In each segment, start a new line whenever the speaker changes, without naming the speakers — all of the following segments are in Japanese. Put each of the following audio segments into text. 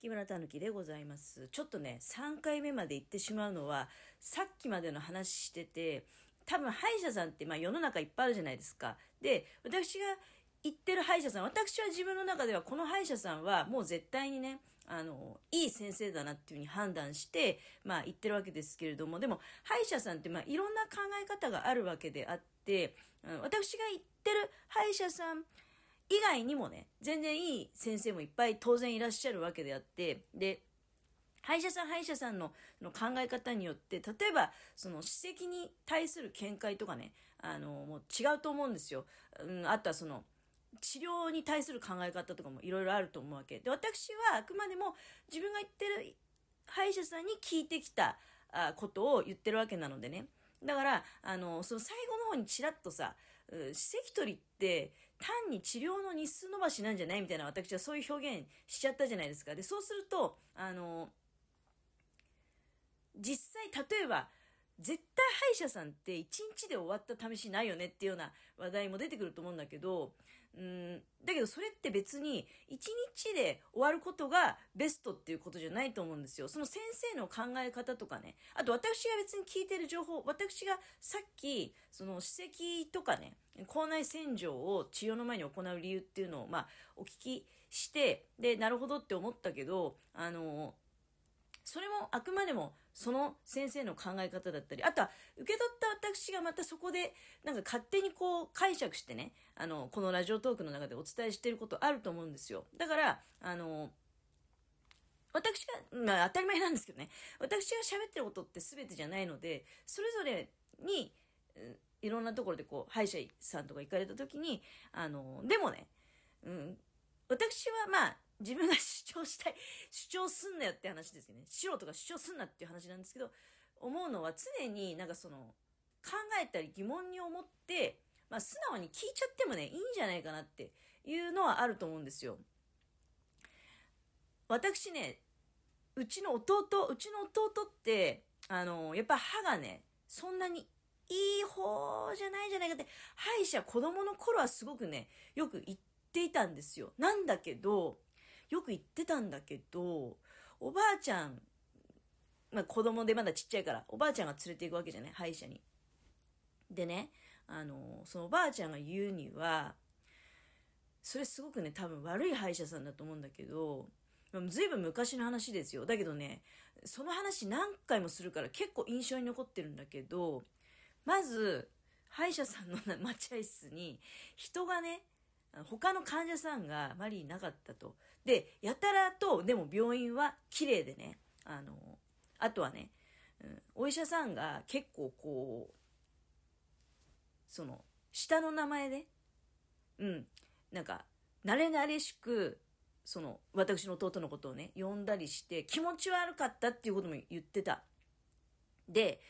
木村たぬきでございます。ちょっとね、3回目まで行ってしまうのは、さっきまでの話してて、多分歯医者さんってまあ世の中いっぱいあるじゃないですか。で、私が行ってる歯医者さん、私は自分の中ではこの歯医者さんはもう絶対にね、あの、いい先生だなっていうふうに判断して、まあ言ってるわけですけれども、でも歯医者さんってまあいろんな考え方があるわけであって、うん私が行ってる歯医者さん、以外にもね、全然いい先生もいっぱい当然いらっしゃるわけであって、で、歯医者さん歯医者さんのの考え方によって、例えば、その歯石に対する見解とかね、あの、もう違うと思うんですよ。うん、あとはその、治療に対する考え方とかもいろいろあると思うわけ。で、私はあくまでも自分が言ってる歯医者さんに聞いてきたことを言ってるわけなのでね。だから、あの、その最後の方にちらっとさ、歯石取りって単に治療の日数伸ばしなんじゃないみたいな私はそういう表現しちゃったじゃないですか。で、そうすると、あの、実際例えば、絶対歯医者さんって1日で終わった試しないよねっていうような話題も出てくると思うんだけど、うん、だけどそれって別に1日で終わることがベストっていうことじゃないと思うんですよ。その先生の考え方とかね。あと私が別に聞いてる情報、私がさっき、その歯石とかね、口内洗浄を治療の前に行う理由っていうのを、まあ、お聞きして、で、なるほどって思ったけど、あの、それもあくまでもその先生の考え方だったり、あとは受け取った私がまたそこでなんか勝手にこう解釈してね、あの、このラジオトークの中でお伝えしてることあると思うんですよ。だから、あの、私が、まあ当たり前なんですけどね、私が喋ってることって全てじゃないので、それぞれに、いろんなところでこう、歯医者さんとか行かれた時に、あの、でもね、うん、私はまあ、自分が 主張したい、主張すんなよって話ですよね。素人が主張すんなっていう話なんですけど、思うのは常になんかその、考えたり疑問に思って、まあ素直に聞いちゃってもね、いいんじゃないかなっていうのはあると思うんですよ。私ね、うちの弟、うちの弟って、あの、やっぱ歯がね、そんなにいい方じゃないじゃないかって、歯医者子供の頃はすごくね、よく言っていたんですよ。なんだけど、よく言ってたんだけど、おばあちゃん、まあ子供でまだちっちゃいから、おばあちゃんが連れて行くわけじゃない歯医者に。でね、あの、そのおばあちゃんが言うには、それすごくね、多分悪い歯医者さんだと思うんだけど、ずいぶん昔の話ですよ。だけどね、その話何回もするから結構印象に残ってるんだけど、まず、歯医者さんの待合室に人がね、他の患者さんがあまりいなかったと。で、やたらと、でも病院は綺麗でね、あの、あとはね、うん、お医者さんが結構こう、その、下の名前で、うん、なんか、慣れ慣れしく、その、私の弟のことをね、呼んだりして、気持ち悪かったっていうことも言ってた。で、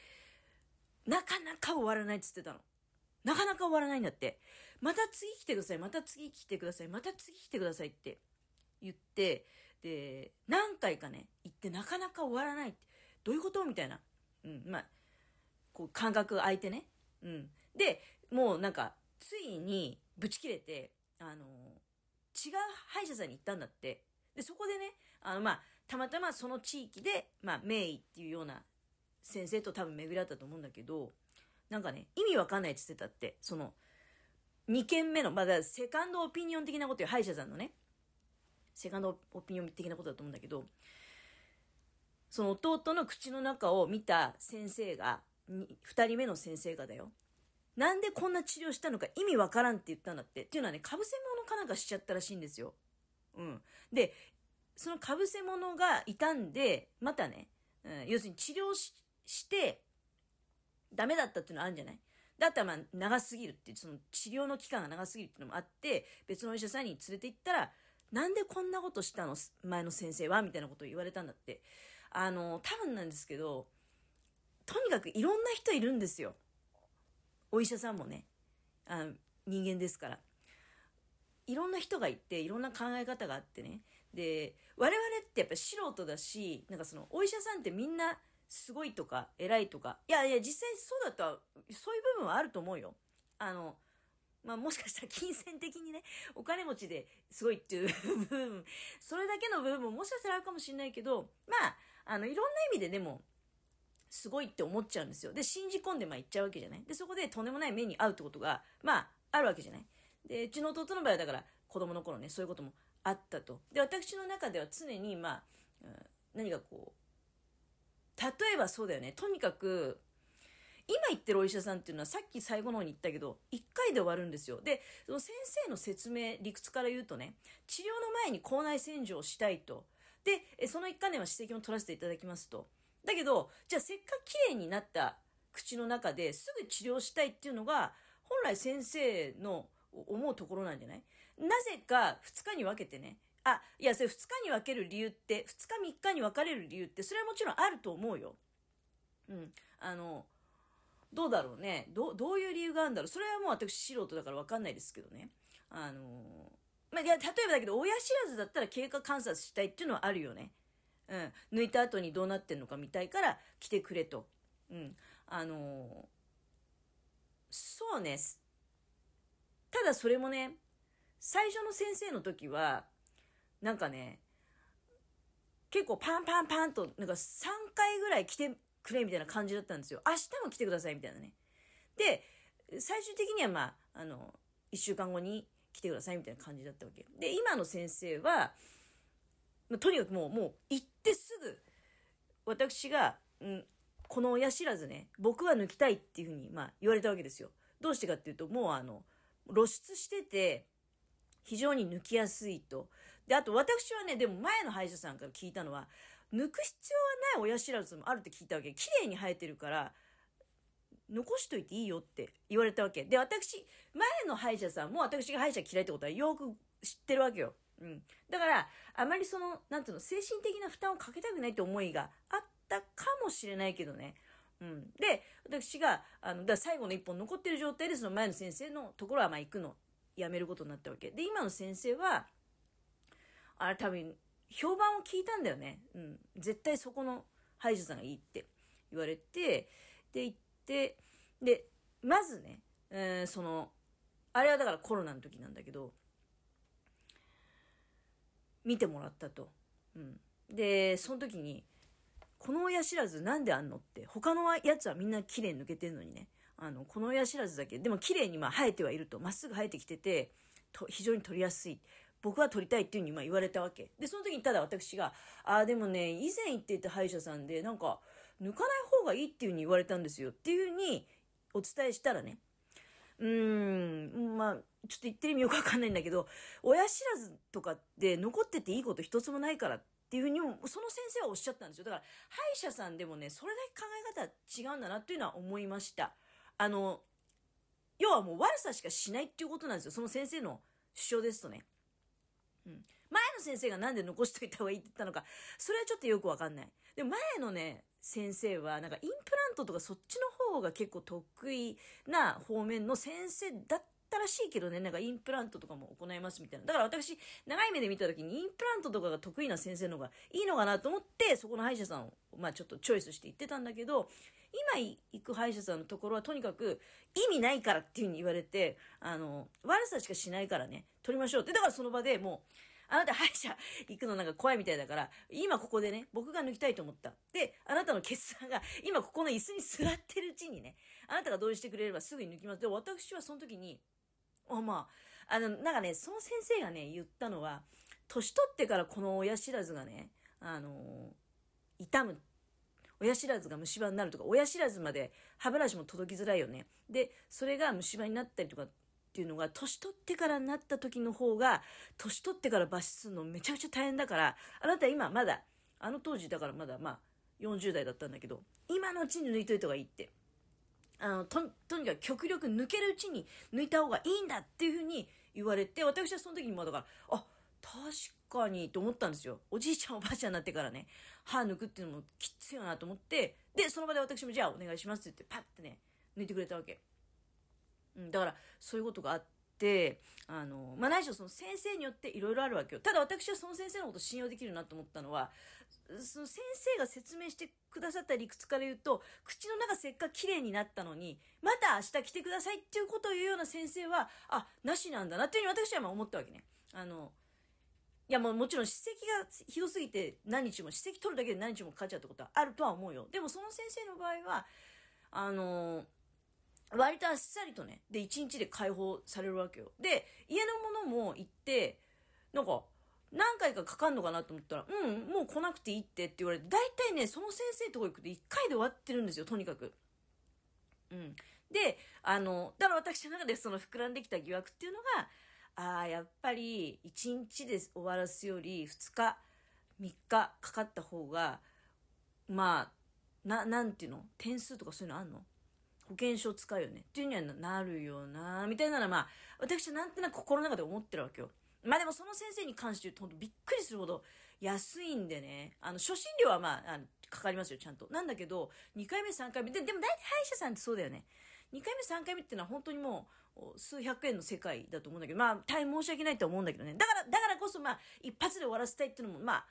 なかなか終わらないって言ってたの。なかなか終わらないんだって。また次来てください、また次来てください、また次来てくださいって言って、で、何回かね、行ってなかなか終わらないって、どういうことみたいな。うん、まあ、こう感覚が空いてね。うん。で、もうなんか、ついに、ブチ切れて、あの、違う歯医者さんに行ったんだって。で、そこでね、あの、まあ、たまたまその地域で、まあ、名医っていうような先生と多分巡り合ったと思うんだけど、なんかね、意味わかんないって言ってたって、その、2件目の、まだセカンドオピニオン的なことよ、歯医者さんのね。セカンドオピニオン的なことだと思うんだけど、その弟の口の中を見た先生が、2人目の先生がだよ。なんでこんな治療したのか意味わからんって言ったんだって。っていうのはね、かぶせ物かなんかしちゃったらしいんですよ。うん。で、そのかぶせ物が傷んで、またね、うん、要するに治療しして、ダメだったっていうのはあるんじゃない？だったらまあ長すぎるって、その治療の期間が長すぎるっていうのもあって、別のお医者さんに連れて行ったら、なんでこんなことしたの？前の先生はみたいなことを言われたんだって。あの、多分なんですけど、とにかくいろんな人いるんですよ。お医者さんもね。あの人間ですから。いろんな人がいて、いろんな考え方があってね。で、我々ってやっぱ素人だし、なんかその、お医者さんってみんなすごいとか、偉いとか。いやいや、実際そうだったそういう部分はあると思うよ。あの、まあもしかしたら金銭的にね、お金持ちですごいっていう部分、それだけの部分ももしかしたらあるかもしれないけど、まあ、あの、いろんな意味ででも、すごいって思っちゃうんですよ。で、信じ込んでまあ言っちゃうわけじゃないで、そこでとんでもない目に遭うってことが、まあ、あるわけじゃないで、うちの弟の場合はだから、子供の頃ね、そういうこともあったと。で、私の中では常に、まあ、何かこう、例えばそうだよね。とにかく、今言ってるお医者さんっていうのはさっき最後の方に言ったけど、1回で終わるんですよ。で、その先生の説明、理屈から言うとね、治療の前に口内洗浄をしたいと。で、その一環では指摘も取らせていただきますと。だけど、じゃあせっかく綺麗になった口の中ですぐ治療したいっていうのが、本来先生の思うところなんじゃない？なぜか2日に分けてね、あ、いや、それ2日に分ける理由って、2日3日に分かれる理由って、それはもちろんあると思うよ。うん。あの、どうだろうね。ど、どういう理由があるんだろう。それはもう私素人だから分かんないですけどね。あのまあ、いや、例えばだけど、親知らずだったら経過観察したいっていうのはあるよね。うん。抜いた後にどうなってんのか見たいから来てくれと。うん。あの、そうね。ただそれもね、最初の先生の時は、なんかね、結構パンパンパンと、なんか3回ぐらい来てくれみたいな感じだったんですよ。明日も来てくださいみたいなね。で、最終的にはまあ、あの、1週間後に来てくださいみたいな感じだったわけ。で、今の先生は、ま、とにかくもう、もう行ってすぐ、私が、うん、この親知らずね、僕は抜きたいっていうふうに、まあ、言われたわけですよ。どうしてかっていうと、もうあの、露出してて、非常に抜きやすいと。で、あと私はね、でも前の歯医者さんから聞いたのは、抜く必要はない親知らずもあるって聞いたわけ。綺麗に生えてるから、残しといていいよって言われたわけ。で、私、前の歯医者さんも私が歯医者嫌いってことはよく知ってるわけよ。うん。だから、あまりその、なんていうの、精神的な負担をかけたくないって思いがあったかもしれないけどね。うん。で、私が、あの、だ最後の一本残ってる状態で、その前の先生のところは、まあ行くの、やめることになったわけ。で、今の先生は、あれ多分、評判を聞いたんだよね。うん。絶対そこの歯医者さんがいいって言われて、で、行って、で、まずね、えー、その、あれはだからコロナの時なんだけど、見てもらったと。うん。で、その時に、この親知らずなんであんのって、他のやつはみんな綺麗に抜けてんのにね、あの、この親知らずだけ、でも綺麗にまあ生えてはいると、まっすぐ生えてきてて、と非常に取りやすい。僕は取りたいっていうふうにま言われたわけ。で、その時にただ私が、ああ、でもね、以前行っていた歯医者さんで、なんか、抜かない方がいいっていうふうに言われたんですよっていうふうにお伝えしたらね、うーん、まあ、ちょっと言ってる意味よくわかんないんだけど、親知らずとかって残ってていいこと一つもないからっていうふうにも、その先生はおっしゃったんですよ。だから、歯医者さんでもね、それだけ考え方は違うんだなっていうのは思いました。あの、要はもう悪さしかしないっていうことなんですよ。その先生の主張ですとね。うん。前の先生がなんで残しといた方がいいって言ったのか、それはちょっとよくわかんない。で前のね、先生は、なんかインプラントとかそっちの方が結構得意な方面の先生だったらしいけどね、なんかインプラントとかも行いますみたいな。だから私、長い目で見た時にインプラントとかが得意な先生の方がいいのかなと思って、そこの歯医者さんを、まあちょっとチョイスして言ってたんだけど、今行く歯医者さんのところはとにかく意味ないからっていう風に言われて、あの、悪さしかしないからね、取りましょうって。だからその場でもう、あなた歯医者行くのなんか怖いみたいだから、今ここでね、僕が抜きたいと思った。で、あなたの決断が、今ここの椅子に座ってるうちにね、あなたが同意してくれればすぐに抜きます。で、私はその時に、まあ、あの、なんかね、その先生がね、言ったのは、年取ってからこの親知らずがね、あのー、痛む。親知らずが虫歯になるとか、親知らずまで歯ブラシも届きづらいよね。で、それが虫歯になったりとかっていうのが、年取ってからなった時の方が、年取ってから抜歯するのめちゃくちゃ大変だから、あなた今まだ、あの当時だからまだまあ、40代だったんだけど、今のうちに抜いといた方がいいって。あの、と、にかく極力抜けるうちに抜いた方がいいんだっていうふうに言われて、私はその時にもだから、あ、確かにと思ったんですよ。おじいちゃんおばあちゃんになってからね、歯抜くっていうのもきついよなと思って、で、その場で私もじゃあお願いしますって言って、パッてね、抜いてくれたわけ。うん、だから、そういうことがあって、あの、まあ、ないしろその先生によっていろいろあるわけよ。ただ私はその先生のこと信用できるなと思ったのは、その先生が説明してくださった理屈から言うと、口の中せっかく綺麗になったのに、また明日来てくださいっていうことを言うような先生は、あ、なしなんだなっていうふうに私はまあ思ったわけね。あの、いやもうもちろん史跡がひどすぎて何日も、史跡取るだけで何日もかかっちゃうってことはあるとは思うよ。でもその先生の場合は、あの割とあっさりとね、で、1日で解放されるわけよ。で、家のものも行って、なんか、何回かかかんのかなと思ったら、うん、もう来なくていいってって言われて、大体ね、その先生とこ行くと1回で終わってるんですよ、とにかく。うん。で、あの、だから私の中でその膨らんできた疑惑っていうのが、ああ、やっぱり1日で終わらすより2日、3日かかった方が、まあ、な、なんていうの？点数とかそういうのあんの？保険証使うよねっていうにはなるよなみたいなのはまあ、私はなんとなく心の中で思ってるわけよ。まあでもその先生に関して言うと、ほんとびっくりするほど安いんでね、あの、初診料はまあ、あのかかりますよ、ちゃんと。なんだけど、2回目、3回目、で、でも大体歯医者さんってそうだよね。2回目、3回目っていうのは本当にもう、数百円の世界だと思うんだけど、まあ、大変申し訳ないと思うんだけどね。だから、だからこそまあ、一発で終わらせたいっていうのも、まあ、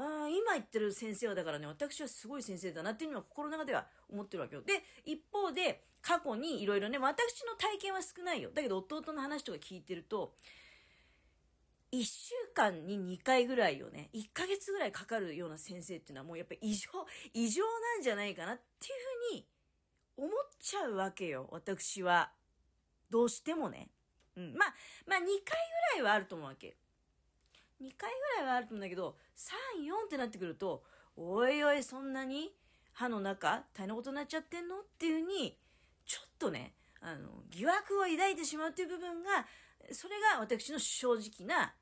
あ今言ってる先生はだからね、私はすごい先生だなっていうのは心の中では思ってるわけよ。で、一方で、過去にいろいろね、私の体験は少ないよ。だけど弟の話とか聞いてると、1週間に2回ぐらいをね、1ヶ月ぐらいかかるような先生っていうのはもうやっぱ異常、異常なんじゃないかなっていうふうに思っちゃうわけよ、私は。どうしてもね。うん。まあ、まあ2回ぐらいはあると思うわけ。2回ぐらいはあると思うんだけど、3、4ってなってくると、おいおい、そんなに歯の中大変なことになっちゃってんの？っていうふうに、ちょっとね、あの、疑惑を抱いてしまうっていう部分が、それが私の正直な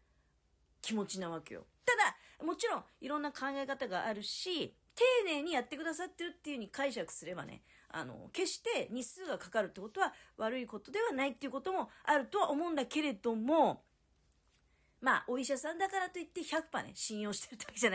気持ちなわけよ。ただ、もちろんいろんな考え方があるし、丁寧にやってくださってるっていう風に解釈すればね、あの、決して日数がかかるってことは悪いことではないっていうこともあるとは思うんだけれども、まあ、お医者さんだからといって100%ね、信用してるわけじゃない。